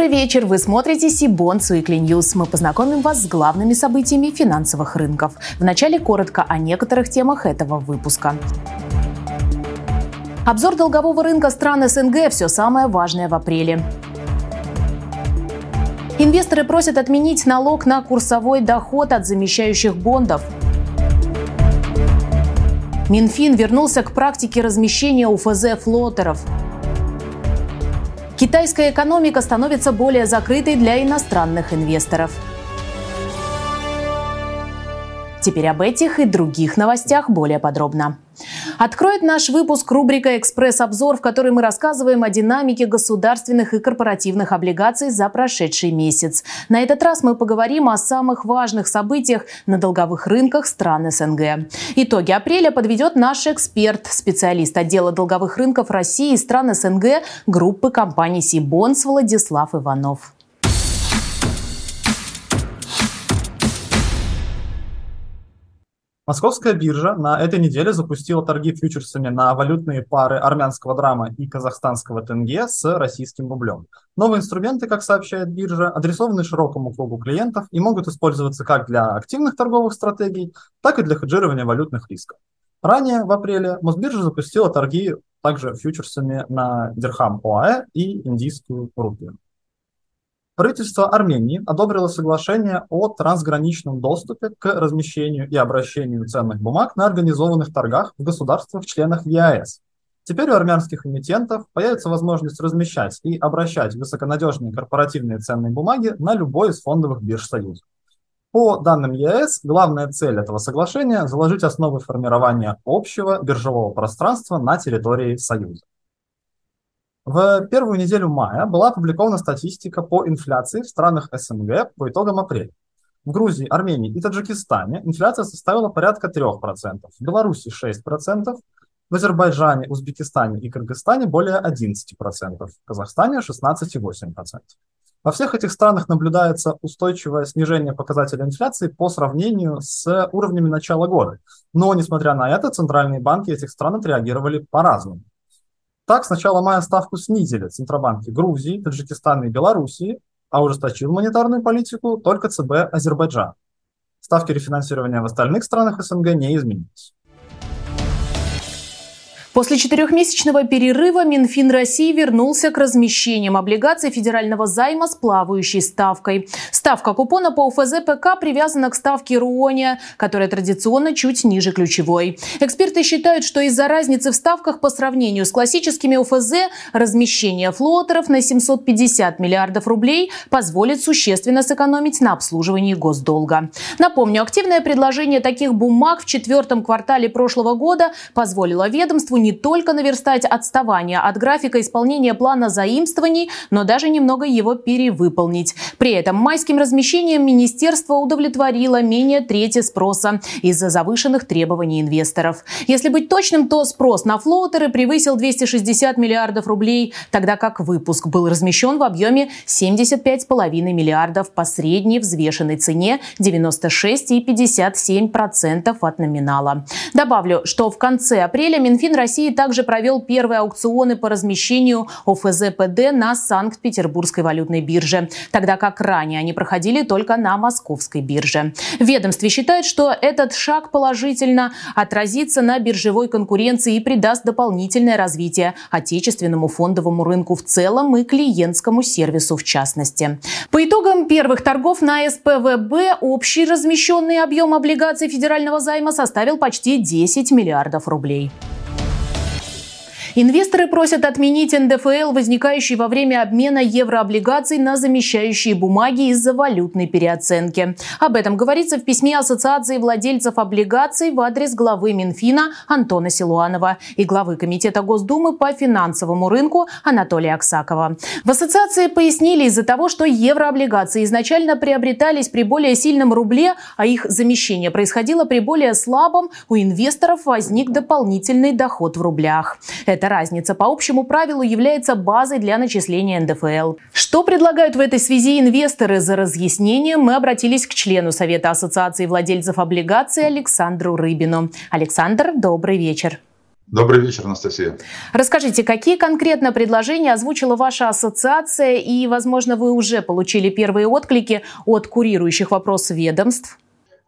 Добрый вечер. Вы смотрите Сибон Weekly News. Мы познакомим вас с главными событиями финансовых рынков. Вначале коротко о некоторых темах этого выпуска. Обзор долгового рынка стран СНГ – все самое важное в апреле. Инвесторы просят отменить налог на курсовой доход от замещающих бондов. Минфин вернулся к практике размещения УФЗ флотеров – Китайская экономика становится более закрытой для иностранных инвесторов. Теперь об этих и других новостях более подробно. Откроет наш выпуск рубрика «Экспресс-обзор», в которой мы рассказываем о динамике государственных и корпоративных облигаций за прошедший месяц. На этот раз мы поговорим о самых важных событиях на долговых рынках стран СНГ. Итоги апреля подведет наш эксперт, специалист отдела долговых рынков России и стран СНГ группы компаний «Сибонс» Владислав Иванов. Московская биржа на этой неделе запустила торги фьючерсами на валютные пары армянского драма и казахстанского тенге с российским рублем. Новые инструменты, как сообщает биржа, адресованы широкому кругу клиентов и могут использоваться как для активных торговых стратегий, так и для хеджирования валютных рисков. Ранее, в апреле, Мосбиржа запустила торги также фьючерсами на дирхам ОАЭ и индийскую рупию. Правительство Армении одобрило соглашение о трансграничном доступе к размещению и обращению ценных бумаг на организованных торгах в государствах-членах ЕАЭС. Теперь у армянских эмитентов появится возможность размещать и обращать высоконадежные корпоративные ценные бумаги на любой из фондовых бирж Союза. По данным ЕАЭС, главная цель этого соглашения – заложить основы формирования общего биржевого пространства на территории Союза. В первую неделю мая была опубликована статистика по инфляции в странах СНГ по итогам апреля. В Грузии, Армении и Таджикистане инфляция составила порядка 3%, в Беларуси 6%, в Азербайджане, Узбекистане и Кыргызстане более 11%, в Казахстане 16,8%. Во всех этих странах наблюдается устойчивое снижение показателя инфляции по сравнению с уровнями начала года. Но, несмотря на это, центральные банки этих стран отреагировали по-разному. Так, с начала мая ставку снизили Центробанки Грузии, Таджикистана и Белоруссии, а ужесточил монетарную политику только ЦБ Азербайджан. Ставки рефинансирования в остальных странах СНГ не изменились. После четырехмесячного перерыва Минфин России вернулся к размещениям облигаций федерального займа с плавающей ставкой. Ставка купона по УФЗ ПК привязана к ставке РУОНИА, которая традиционно чуть ниже ключевой. Эксперты считают, что из-за разницы в ставках по сравнению с классическими УФЗ размещение флотеров на 750 миллиардов рублей позволит существенно сэкономить на обслуживании госдолга. Напомню, активное предложение таких бумаг в четвертом квартале прошлого года позволило ведомству не только наверстать отставание от графика исполнения плана заимствований, но даже немного его перевыполнить. При этом майским размещением министерство удовлетворило менее трети спроса из-за завышенных требований инвесторов. Если быть точным, то спрос на флоутеры превысил 260 миллиардов рублей, тогда как выпуск был размещен в объеме 75,5 миллиардов по средней взвешенной цене 96,57% от номинала. Добавлю, что в конце апреля Минфин России России также провел первые аукционы по размещению ОФЗ-ПД на Санкт-Петербургской валютной бирже, тогда как ранее они проходили только на Московской бирже. Ведомстве считают, что этот шаг положительно отразится на биржевой конкуренции и придаст дополнительное развитие отечественному фондовому рынку в целом и клиентскому сервису в частности. По итогам первых торгов на СПВБ общий размещенный объем облигаций федерального займа составил почти 10 миллиардов рублей. Инвесторы просят отменить НДФЛ, возникающий во время обмена еврооблигаций на замещающие бумаги из-за валютной переоценки. Об этом говорится в письме Ассоциации владельцев облигаций в адрес главы Минфина Антона Силуанова и главы Комитета Госдумы по финансовому рынку Анатолия Аксакова. В ассоциации пояснили из-за того, что еврооблигации изначально приобретались при более сильном рубле, а их замещение происходило при более слабом, у инвесторов возник дополнительный доход в рублях. Эта разница по общему правилу является базой для начисления НДФЛ. Что предлагают в этой связи инвесторы? За разъяснением мы обратились к члену Совета Ассоциации владельцев облигаций Александру Рыбину. Александр, добрый вечер. Добрый вечер, Анастасия. Расскажите, какие конкретно предложения озвучила ваша ассоциация и, возможно, вы уже получили первые отклики от курирующих вопрос ведомств?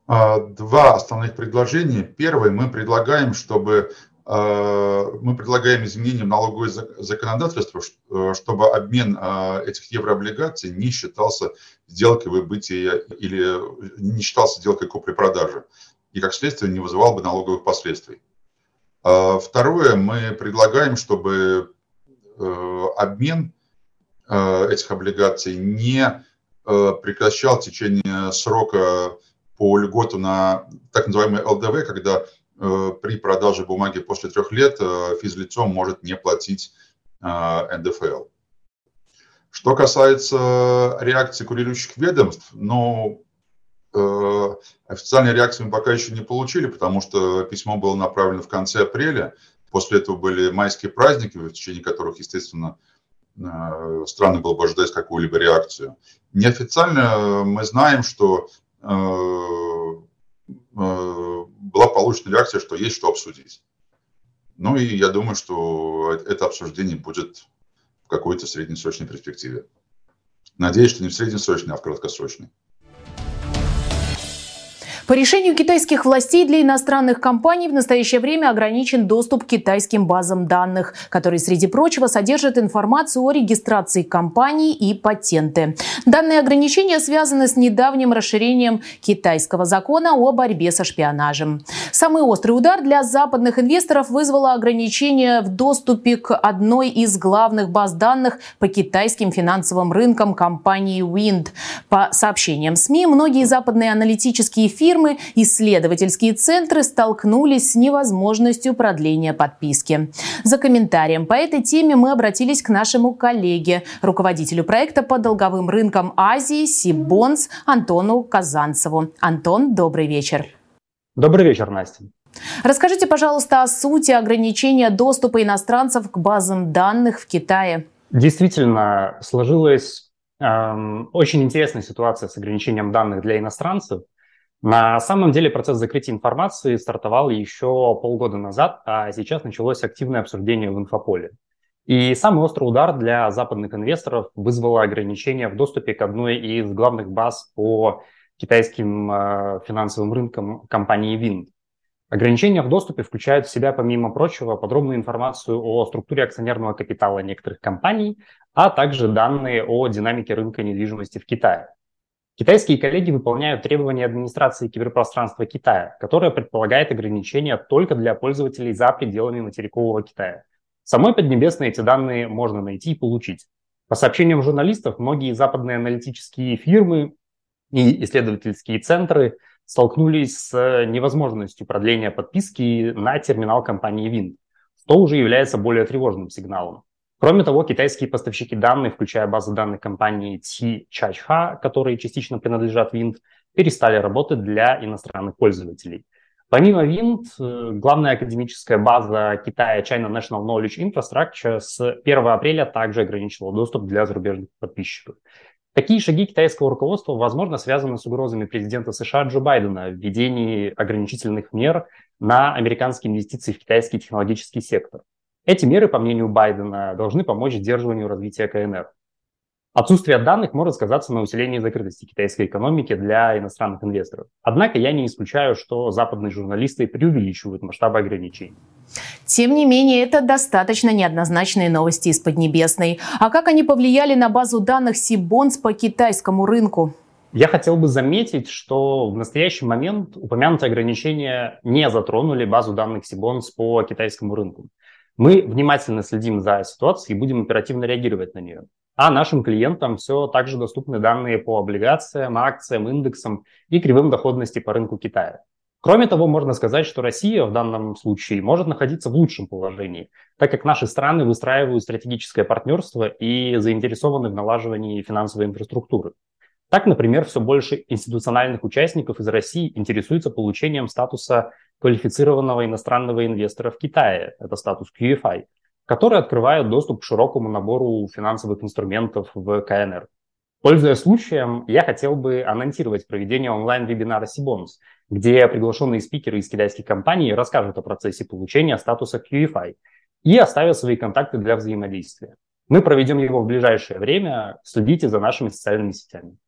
А, два основных предложения. Первое, мы предлагаем, чтобы мы предлагаем изменения в налоговое законодательство, э, чтобы обмен а, этих еврооблигаций не считался сделкой выбытия или не считался сделкой купли-продажи и, как следствие, не вызывал бы налоговых последствий. Второе, мы предлагаем, чтобы э, обмен э, этих облигаций не прекращал в течение срока по льготу на так называемый ЛДВ, когда Э, при продаже бумаги после трех лет э, физлицо может не платить э, НДФЛ. Что касается реакции курирующих ведомств, ну, официальной реакции мы пока еще не получили, потому что письмо было направлено в конце апреля. После этого были майские праздники, в течение которых, естественно, странно было бы ожидать какую-либо реакцию. Неофициально мы знаем, что была получена реакция, что есть что обсудить. Ну и я думаю, что это обсуждение будет в какой-то среднесрочной перспективе. Надеюсь, что не в среднесрочной, а в краткосрочной. По решению китайских властей для иностранных компаний в настоящее время ограничен доступ к китайским базам данных, которые, среди прочего, содержат информацию о регистрации компаний и патенты. Данные ограничения связаны с недавним расширением китайского закона о борьбе со шпионажем. Самый острый удар для западных инвесторов вызвало ограничение в доступе к одной из главных баз данных по китайским финансовым рынкам компании Wind. По сообщениям СМИ, многие западные аналитические фирмы фирмы, исследовательские центры столкнулись с невозможностью продления подписки. За комментарием по этой теме мы обратились к нашему коллеге, руководителю проекта по долговым рынкам Азии Сибонс Антону Казанцеву. Антон, добрый вечер. Добрый вечер, Настя. Расскажите, пожалуйста, о сути ограничения доступа иностранцев к базам данных в Китае. Действительно, сложилась эм, очень интересная ситуация с ограничением данных для иностранцев. На самом деле процесс закрытия информации стартовал еще полгода назад, а сейчас началось активное обсуждение в инфополе. И самый острый удар для западных инвесторов вызвало ограничение в доступе к одной из главных баз по китайским э, финансовым рынкам компании Wind. Ограничения в доступе включают в себя, помимо прочего, подробную информацию о структуре акционерного капитала некоторых компаний, а также данные о динамике рынка недвижимости в Китае. Китайские коллеги выполняют требования администрации киберпространства Китая, которое предполагает ограничения только для пользователей за пределами материкового Китая. В самой Поднебесной эти данные можно найти и получить. По сообщениям журналистов, многие западные аналитические фирмы и исследовательские центры столкнулись с невозможностью продления подписки на терминал компании Wind, что уже является более тревожным сигналом. Кроме того, китайские поставщики данных, включая базы данных компании T Chachha, которые частично принадлежат Wind, перестали работать для иностранных пользователей. Помимо Wind, э, главная академическая база Китая China National Knowledge Infrastructure с 1 апреля также ограничила доступ для зарубежных подписчиков. Такие шаги китайского руководства, возможно, связаны с угрозами президента США Джо Байдена в ограничительных мер на американские инвестиции в китайский технологический сектор. Эти меры, по мнению Байдена, должны помочь сдерживанию развития КНР. Отсутствие данных может сказаться на усилении закрытости китайской экономики для иностранных инвесторов. Однако я не исключаю, что западные журналисты преувеличивают масштабы ограничений. Тем не менее, это достаточно неоднозначные новости из Поднебесной. А как они повлияли на базу данных Сибонс по китайскому рынку? Я хотел бы заметить, что в настоящий момент упомянутые ограничения не затронули базу данных Сибонс по китайскому рынку. Мы внимательно следим за ситуацией и будем оперативно реагировать на нее. А нашим клиентам все также доступны данные по облигациям, акциям, индексам и кривым доходности по рынку Китая. Кроме того, можно сказать, что Россия в данном случае может находиться в лучшем положении, так как наши страны выстраивают стратегическое партнерство и заинтересованы в налаживании финансовой инфраструктуры. Так, например, все больше институциональных участников из России интересуются получением статуса квалифицированного иностранного инвестора в Китае, это статус QFI, который открывает доступ к широкому набору финансовых инструментов в КНР. Пользуясь случаем, я хотел бы анонсировать проведение онлайн-вебинара Сибонус, где приглашенные спикеры из китайских компаний расскажут о процессе получения статуса QFI и оставят свои контакты для взаимодействия. Мы проведем его в ближайшее время. Следите за нашими социальными сетями.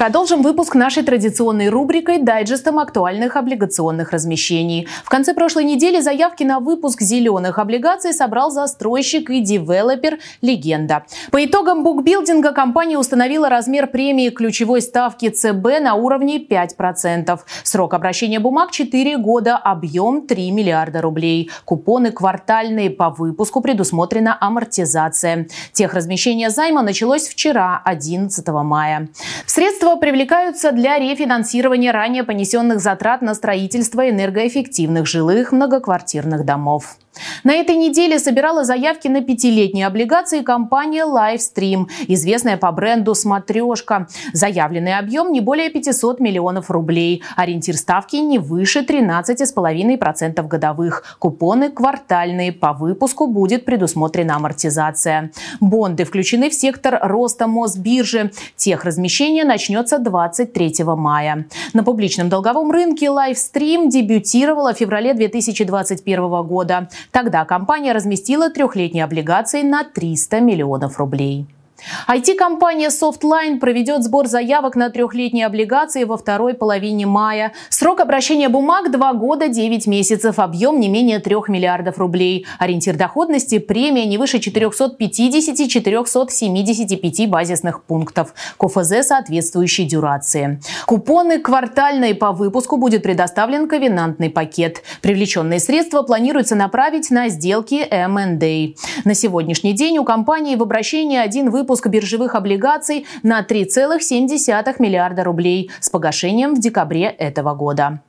Продолжим выпуск нашей традиционной рубрикой дайджестом актуальных облигационных размещений. В конце прошлой недели заявки на выпуск зеленых облигаций собрал застройщик и девелопер «Легенда». По итогам букбилдинга компания установила размер премии ключевой ставки ЦБ на уровне 5%. Срок обращения бумаг 4 года, объем 3 миллиарда рублей. Купоны квартальные по выпуску предусмотрена амортизация. Техразмещение займа началось вчера, 11 мая. Средства Средства привлекаются для рефинансирования ранее понесенных затрат на строительство энергоэффективных жилых многоквартирных домов. На этой неделе собирала заявки на пятилетние облигации компания Livestream, известная по бренду «Смотрешка». Заявленный объем не более 500 миллионов рублей. Ориентир ставки не выше 13,5% годовых. Купоны квартальные. По выпуску будет предусмотрена амортизация. Бонды включены в сектор роста Мосбиржи. Техразмещение начнется 23 мая. На публичном долговом рынке Livestream дебютировала в феврале 2021 года. Тогда компания разместила трехлетние облигации на 300 миллионов рублей. IT-компания Softline проведет сбор заявок на трехлетние облигации во второй половине мая. Срок обращения бумаг – 2 года 9 месяцев, объем не менее 3 миллиардов рублей. Ориентир доходности – премия не выше 450-475 базисных пунктов. КФЗ соответствующей дюрации. Купоны квартальные по выпуску будет предоставлен ковенантный пакет. Привлеченные средства планируется направить на сделки M&A. На сегодняшний день у компании в обращении один выпуск выпуск биржевых облигаций на 3,7 миллиарда рублей с погашением в декабре этого года.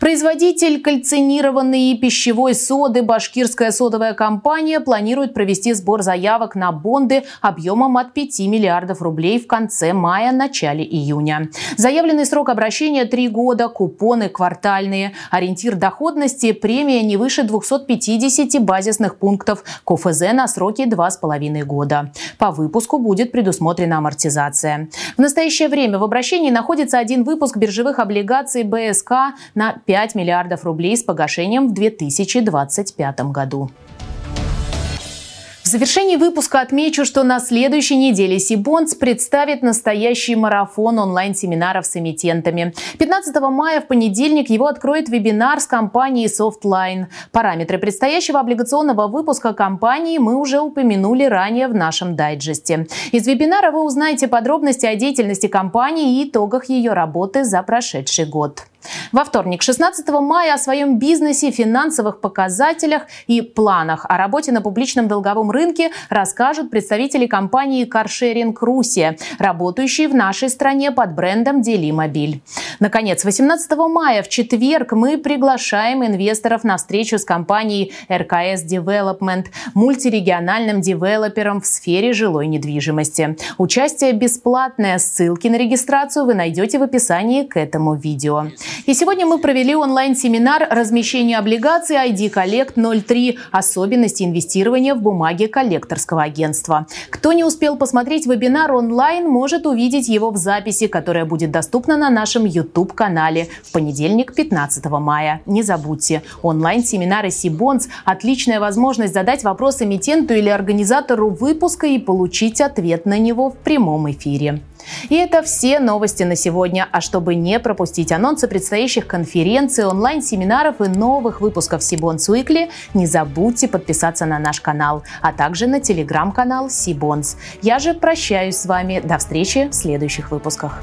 Производитель кальцинированной пищевой соды «Башкирская содовая компания» планирует провести сбор заявок на бонды объемом от 5 миллиардов рублей в конце мая-начале июня. Заявленный срок обращения – 3 года, купоны квартальные. Ориентир доходности – премия не выше 250 базисных пунктов, КФЗ на сроки 2,5 года. По выпуску будет предусмотрена амортизация. В настоящее время в обращении находится один выпуск биржевых облигаций БСК на на 5 миллиардов рублей с погашением в 2025 году. В завершении выпуска отмечу, что на следующей неделе Сибонс представит настоящий марафон онлайн-семинаров с эмитентами. 15 мая в понедельник его откроет вебинар с компанией Softline. Параметры предстоящего облигационного выпуска компании мы уже упомянули ранее в нашем дайджесте. Из вебинара вы узнаете подробности о деятельности компании и итогах ее работы за прошедший год. Во вторник, 16 мая, о своем бизнесе, финансовых показателях и планах о работе на публичном долговом рынке расскажут представители компании Carsharing Russia, работающие в нашей стране под брендом Делимобиль. Наконец, 18 мая в четверг мы приглашаем инвесторов на встречу с компанией РКС Development, мультирегиональным девелопером в сфере жилой недвижимости. Участие бесплатное. Ссылки на регистрацию вы найдете в описании к этому видео. И сегодня мы провели онлайн-семинар размещения облигаций ID Collect 03 «Особенности инвестирования в бумаги коллекторского агентства». Кто не успел посмотреть вебинар онлайн, может увидеть его в записи, которая будет доступна на нашем YouTube-канале в понедельник, 15 мая. Не забудьте, онлайн-семинары Сибонс – отличная возможность задать вопрос эмитенту или организатору выпуска и получить ответ на него в прямом эфире. И это все новости на сегодня. А чтобы не пропустить анонсы предстоящих конференций, онлайн-семинаров и новых выпусков Сибонс Уикли, не забудьте подписаться на наш канал, а также на телеграм-канал Сибонс. Я же прощаюсь с вами. До встречи в следующих выпусках.